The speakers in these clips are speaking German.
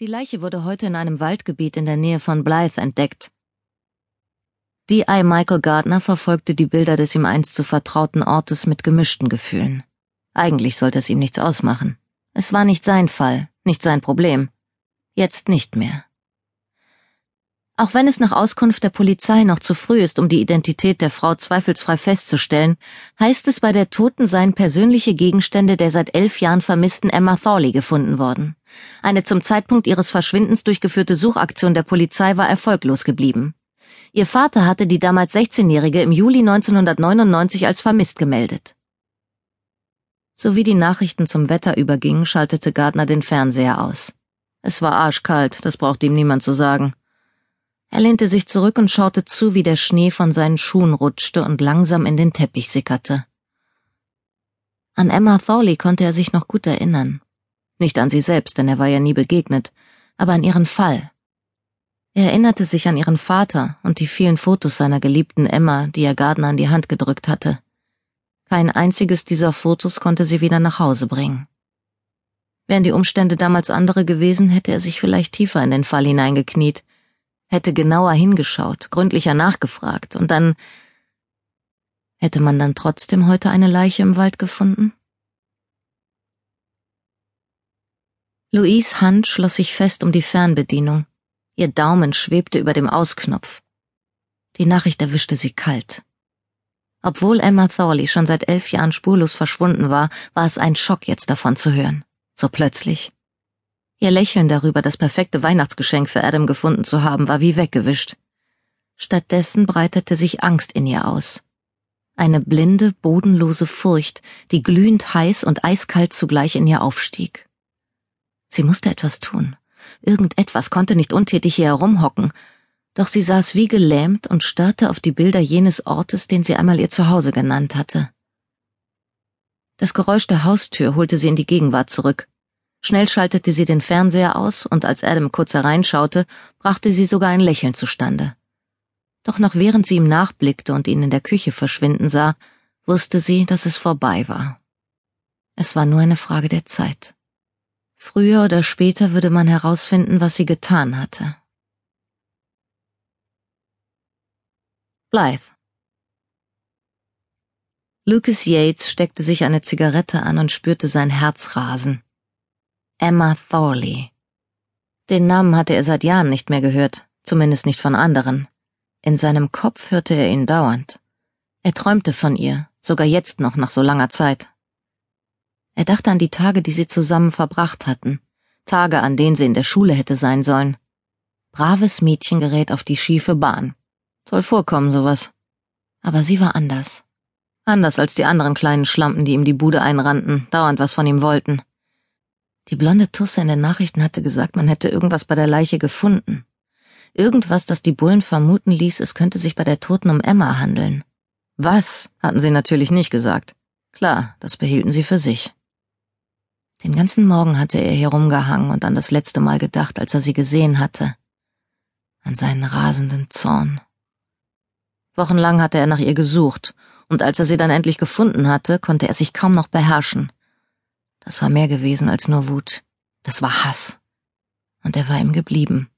Die Leiche wurde heute in einem Waldgebiet in der Nähe von Blythe entdeckt. D.I. Michael Gardner verfolgte die Bilder des ihm einst zu vertrauten Ortes mit gemischten Gefühlen. Eigentlich sollte es ihm nichts ausmachen. Es war nicht sein Fall, nicht sein Problem. Jetzt nicht mehr. Auch wenn es nach Auskunft der Polizei noch zu früh ist, um die Identität der Frau zweifelsfrei festzustellen, heißt es bei der Toten seien persönliche Gegenstände der seit elf Jahren vermissten Emma Thorley gefunden worden. Eine zum Zeitpunkt ihres Verschwindens durchgeführte Suchaktion der Polizei war erfolglos geblieben. Ihr Vater hatte die damals 16-Jährige im Juli 1999 als vermisst gemeldet. Sowie die Nachrichten zum Wetter übergingen, schaltete Gardner den Fernseher aus. Es war arschkalt, das braucht ihm niemand zu sagen. Er lehnte sich zurück und schaute zu, wie der Schnee von seinen Schuhen rutschte und langsam in den Teppich sickerte. An Emma Thorley konnte er sich noch gut erinnern. Nicht an sie selbst, denn er war ja nie begegnet, aber an ihren Fall. Er erinnerte sich an ihren Vater und die vielen Fotos seiner geliebten Emma, die er Gardner an die Hand gedrückt hatte. Kein einziges dieser Fotos konnte sie wieder nach Hause bringen. Wären die Umstände damals andere gewesen, hätte er sich vielleicht tiefer in den Fall hineingekniet hätte genauer hingeschaut, gründlicher nachgefragt, und dann hätte man dann trotzdem heute eine Leiche im Wald gefunden? Louise Hand schloss sich fest um die Fernbedienung. Ihr Daumen schwebte über dem Ausknopf. Die Nachricht erwischte sie kalt. Obwohl Emma Thorley schon seit elf Jahren spurlos verschwunden war, war es ein Schock, jetzt davon zu hören. So plötzlich. Ihr Lächeln darüber, das perfekte Weihnachtsgeschenk für Adam gefunden zu haben, war wie weggewischt. Stattdessen breitete sich Angst in ihr aus. Eine blinde, bodenlose Furcht, die glühend heiß und eiskalt zugleich in ihr aufstieg. Sie musste etwas tun. Irgendetwas konnte nicht untätig hier herumhocken, doch sie saß wie gelähmt und starrte auf die Bilder jenes Ortes, den sie einmal ihr Zuhause genannt hatte. Das Geräusch der Haustür holte sie in die Gegenwart zurück. Schnell schaltete sie den Fernseher aus, und als Adam kurz hereinschaute, brachte sie sogar ein Lächeln zustande. Doch noch während sie ihm nachblickte und ihn in der Küche verschwinden sah, wusste sie, dass es vorbei war. Es war nur eine Frage der Zeit. Früher oder später würde man herausfinden, was sie getan hatte. Blythe Lucas Yates steckte sich eine Zigarette an und spürte sein Herz rasen. Emma Thorley. Den Namen hatte er seit Jahren nicht mehr gehört, zumindest nicht von anderen. In seinem Kopf hörte er ihn dauernd. Er träumte von ihr, sogar jetzt noch nach so langer Zeit. Er dachte an die Tage, die sie zusammen verbracht hatten, Tage, an denen sie in der Schule hätte sein sollen. Braves Mädchen gerät auf die schiefe Bahn. Soll vorkommen, sowas. Aber sie war anders. Anders als die anderen kleinen Schlampen, die ihm die Bude einrannten, dauernd was von ihm wollten. Die blonde Tusse in den Nachrichten hatte gesagt, man hätte irgendwas bei der Leiche gefunden. Irgendwas, das die Bullen vermuten ließ, es könnte sich bei der Toten um Emma handeln. Was, hatten sie natürlich nicht gesagt. Klar, das behielten sie für sich. Den ganzen Morgen hatte er herumgehangen und an das letzte Mal gedacht, als er sie gesehen hatte. An seinen rasenden Zorn. Wochenlang hatte er nach ihr gesucht, und als er sie dann endlich gefunden hatte, konnte er sich kaum noch beherrschen. Das war mehr gewesen als nur Wut. Das war Hass. Und er war ihm geblieben,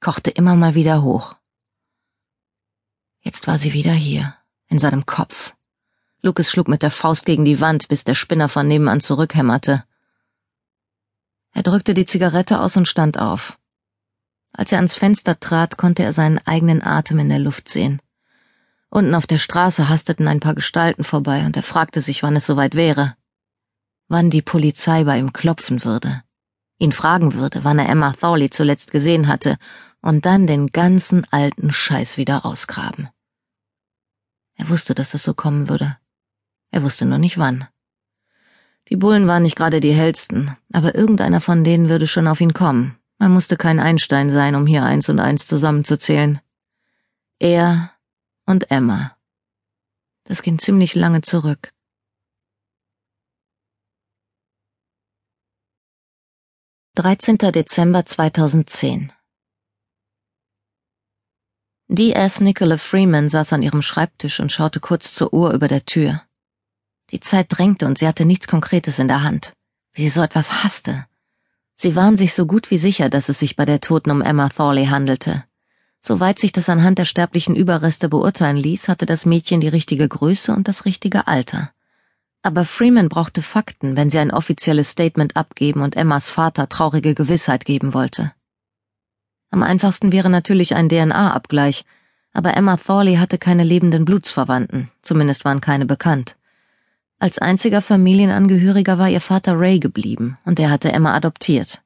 kochte immer mal wieder hoch. Jetzt war sie wieder hier, in seinem Kopf. Lucas schlug mit der Faust gegen die Wand, bis der Spinner von nebenan zurückhämmerte. Er drückte die Zigarette aus und stand auf. Als er ans Fenster trat, konnte er seinen eigenen Atem in der Luft sehen. Unten auf der Straße hasteten ein paar Gestalten vorbei, und er fragte sich, wann es soweit wäre wann die Polizei bei ihm klopfen würde, ihn fragen würde, wann er Emma Thorley zuletzt gesehen hatte, und dann den ganzen alten Scheiß wieder ausgraben. Er wusste, dass es so kommen würde. Er wusste nur nicht wann. Die Bullen waren nicht gerade die hellsten, aber irgendeiner von denen würde schon auf ihn kommen. Man musste kein Einstein sein, um hier eins und eins zusammenzuzählen. Er und Emma. Das ging ziemlich lange zurück. 13. Dezember 2010 D.S. Nicola Freeman saß an ihrem Schreibtisch und schaute kurz zur Uhr über der Tür. Die Zeit drängte und sie hatte nichts Konkretes in der Hand, wie sie so etwas hasste. Sie waren sich so gut wie sicher, dass es sich bei der Toten um Emma Thorley handelte. Soweit sich das anhand der sterblichen Überreste beurteilen ließ, hatte das Mädchen die richtige Größe und das richtige Alter. Aber Freeman brauchte Fakten, wenn sie ein offizielles Statement abgeben und Emmas Vater traurige Gewissheit geben wollte. Am einfachsten wäre natürlich ein DNA-Abgleich, aber Emma Thorley hatte keine lebenden Blutsverwandten, zumindest waren keine bekannt. Als einziger Familienangehöriger war ihr Vater Ray geblieben, und er hatte Emma adoptiert.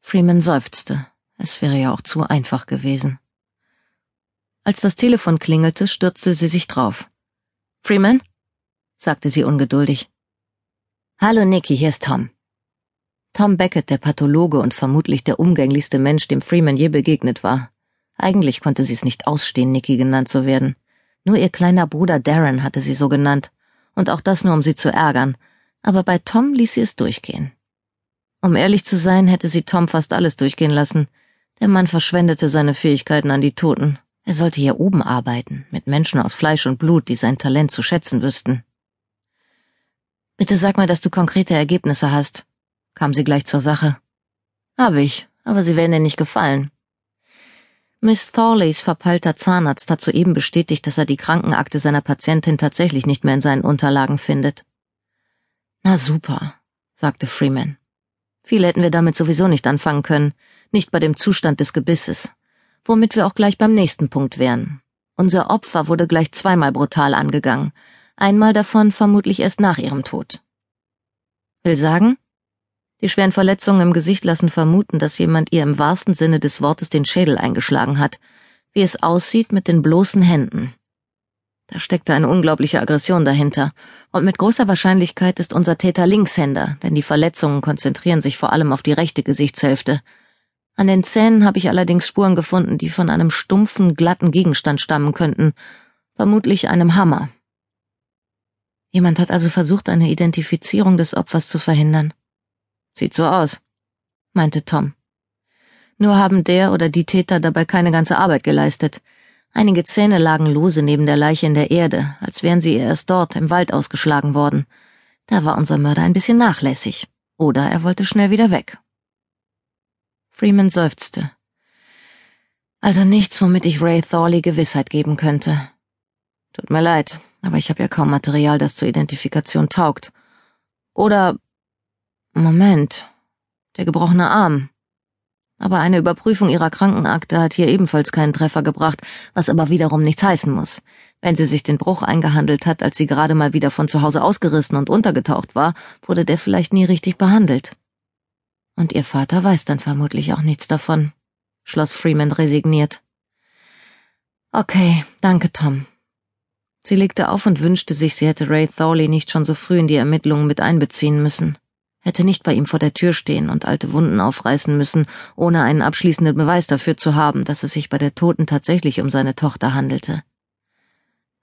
Freeman seufzte. Es wäre ja auch zu einfach gewesen. Als das Telefon klingelte, stürzte sie sich drauf. Freeman? Sagte sie ungeduldig. Hallo Nicky, hier ist Tom. Tom Beckett, der Pathologe und vermutlich der umgänglichste Mensch, dem Freeman je begegnet war. Eigentlich konnte sie es nicht ausstehen, Nicky genannt zu werden. Nur ihr kleiner Bruder Darren hatte sie so genannt, und auch das nur, um sie zu ärgern, aber bei Tom ließ sie es durchgehen. Um ehrlich zu sein, hätte sie Tom fast alles durchgehen lassen. Der Mann verschwendete seine Fähigkeiten an die Toten. Er sollte hier oben arbeiten, mit Menschen aus Fleisch und Blut, die sein Talent zu schätzen wüssten. Bitte sag mir, dass du konkrete Ergebnisse hast, kam sie gleich zur Sache. Hab ich, aber sie werden dir nicht gefallen. Miss Thorleys verpeilter Zahnarzt hat soeben bestätigt, dass er die Krankenakte seiner Patientin tatsächlich nicht mehr in seinen Unterlagen findet. Na super, sagte Freeman. Viel hätten wir damit sowieso nicht anfangen können, nicht bei dem Zustand des Gebisses, womit wir auch gleich beim nächsten Punkt wären. Unser Opfer wurde gleich zweimal brutal angegangen, einmal davon vermutlich erst nach ihrem Tod. Will sagen? Die schweren Verletzungen im Gesicht lassen vermuten, dass jemand ihr im wahrsten Sinne des Wortes den Schädel eingeschlagen hat, wie es aussieht mit den bloßen Händen. Da steckte eine unglaubliche Aggression dahinter, und mit großer Wahrscheinlichkeit ist unser Täter Linkshänder, denn die Verletzungen konzentrieren sich vor allem auf die rechte Gesichtshälfte. An den Zähnen habe ich allerdings Spuren gefunden, die von einem stumpfen, glatten Gegenstand stammen könnten, vermutlich einem Hammer. Jemand hat also versucht, eine Identifizierung des Opfers zu verhindern. Sieht so aus, meinte Tom. Nur haben der oder die Täter dabei keine ganze Arbeit geleistet. Einige Zähne lagen lose neben der Leiche in der Erde, als wären sie erst dort im Wald ausgeschlagen worden. Da war unser Mörder ein bisschen nachlässig. Oder er wollte schnell wieder weg. Freeman seufzte. Also nichts, womit ich Ray Thorley Gewissheit geben könnte. Tut mir leid, aber ich habe ja kaum Material, das zur Identifikation taugt. Oder Moment. Der gebrochene Arm. Aber eine Überprüfung ihrer Krankenakte hat hier ebenfalls keinen Treffer gebracht, was aber wiederum nichts heißen muss. Wenn sie sich den Bruch eingehandelt hat, als sie gerade mal wieder von zu Hause ausgerissen und untergetaucht war, wurde der vielleicht nie richtig behandelt. Und ihr Vater weiß dann vermutlich auch nichts davon, schloss Freeman resigniert. Okay, danke, Tom. Sie legte auf und wünschte sich, sie hätte Ray Thorley nicht schon so früh in die Ermittlungen mit einbeziehen müssen hätte nicht bei ihm vor der Tür stehen und alte Wunden aufreißen müssen, ohne einen abschließenden Beweis dafür zu haben, dass es sich bei der Toten tatsächlich um seine Tochter handelte.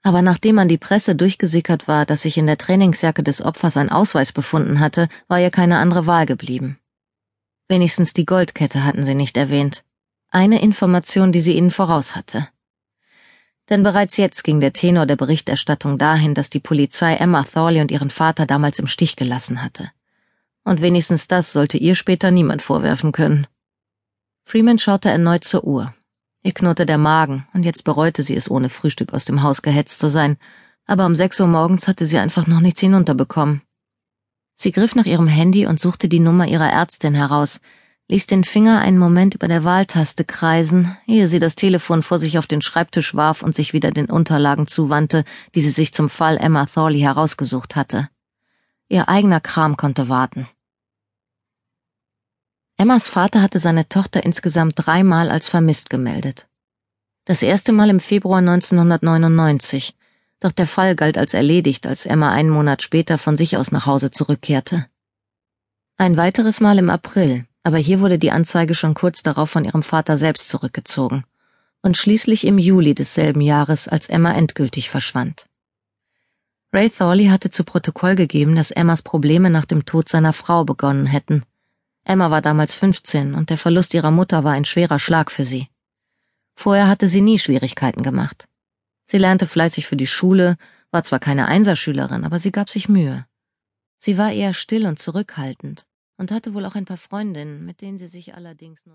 Aber nachdem an die Presse durchgesickert war, dass sich in der Trainingsjacke des Opfers ein Ausweis befunden hatte, war ihr keine andere Wahl geblieben. Wenigstens die Goldkette hatten sie nicht erwähnt. Eine Information, die sie ihnen voraus hatte. Denn bereits jetzt ging der Tenor der Berichterstattung dahin, dass die Polizei Emma Thorley und ihren Vater damals im Stich gelassen hatte und wenigstens das sollte ihr später niemand vorwerfen können. Freeman schaute erneut zur Uhr. Ihr knurrte der Magen, und jetzt bereute sie es, ohne Frühstück aus dem Haus gehetzt zu sein, aber um sechs Uhr morgens hatte sie einfach noch nichts hinunterbekommen. Sie griff nach ihrem Handy und suchte die Nummer ihrer Ärztin heraus, ließ den Finger einen Moment über der Wahltaste kreisen, ehe sie das Telefon vor sich auf den Schreibtisch warf und sich wieder den Unterlagen zuwandte, die sie sich zum Fall Emma Thorley herausgesucht hatte. Ihr eigener Kram konnte warten. Emmas Vater hatte seine Tochter insgesamt dreimal als vermisst gemeldet. Das erste Mal im Februar 1999, doch der Fall galt als erledigt, als Emma einen Monat später von sich aus nach Hause zurückkehrte. Ein weiteres Mal im April, aber hier wurde die Anzeige schon kurz darauf von ihrem Vater selbst zurückgezogen. Und schließlich im Juli desselben Jahres, als Emma endgültig verschwand. Ray Thorley hatte zu Protokoll gegeben, dass Emmas Probleme nach dem Tod seiner Frau begonnen hätten. Emma war damals 15 und der Verlust ihrer Mutter war ein schwerer Schlag für sie. Vorher hatte sie nie Schwierigkeiten gemacht. Sie lernte fleißig für die Schule, war zwar keine Einserschülerin, aber sie gab sich Mühe. Sie war eher still und zurückhaltend, und hatte wohl auch ein paar Freundinnen, mit denen sie sich allerdings nur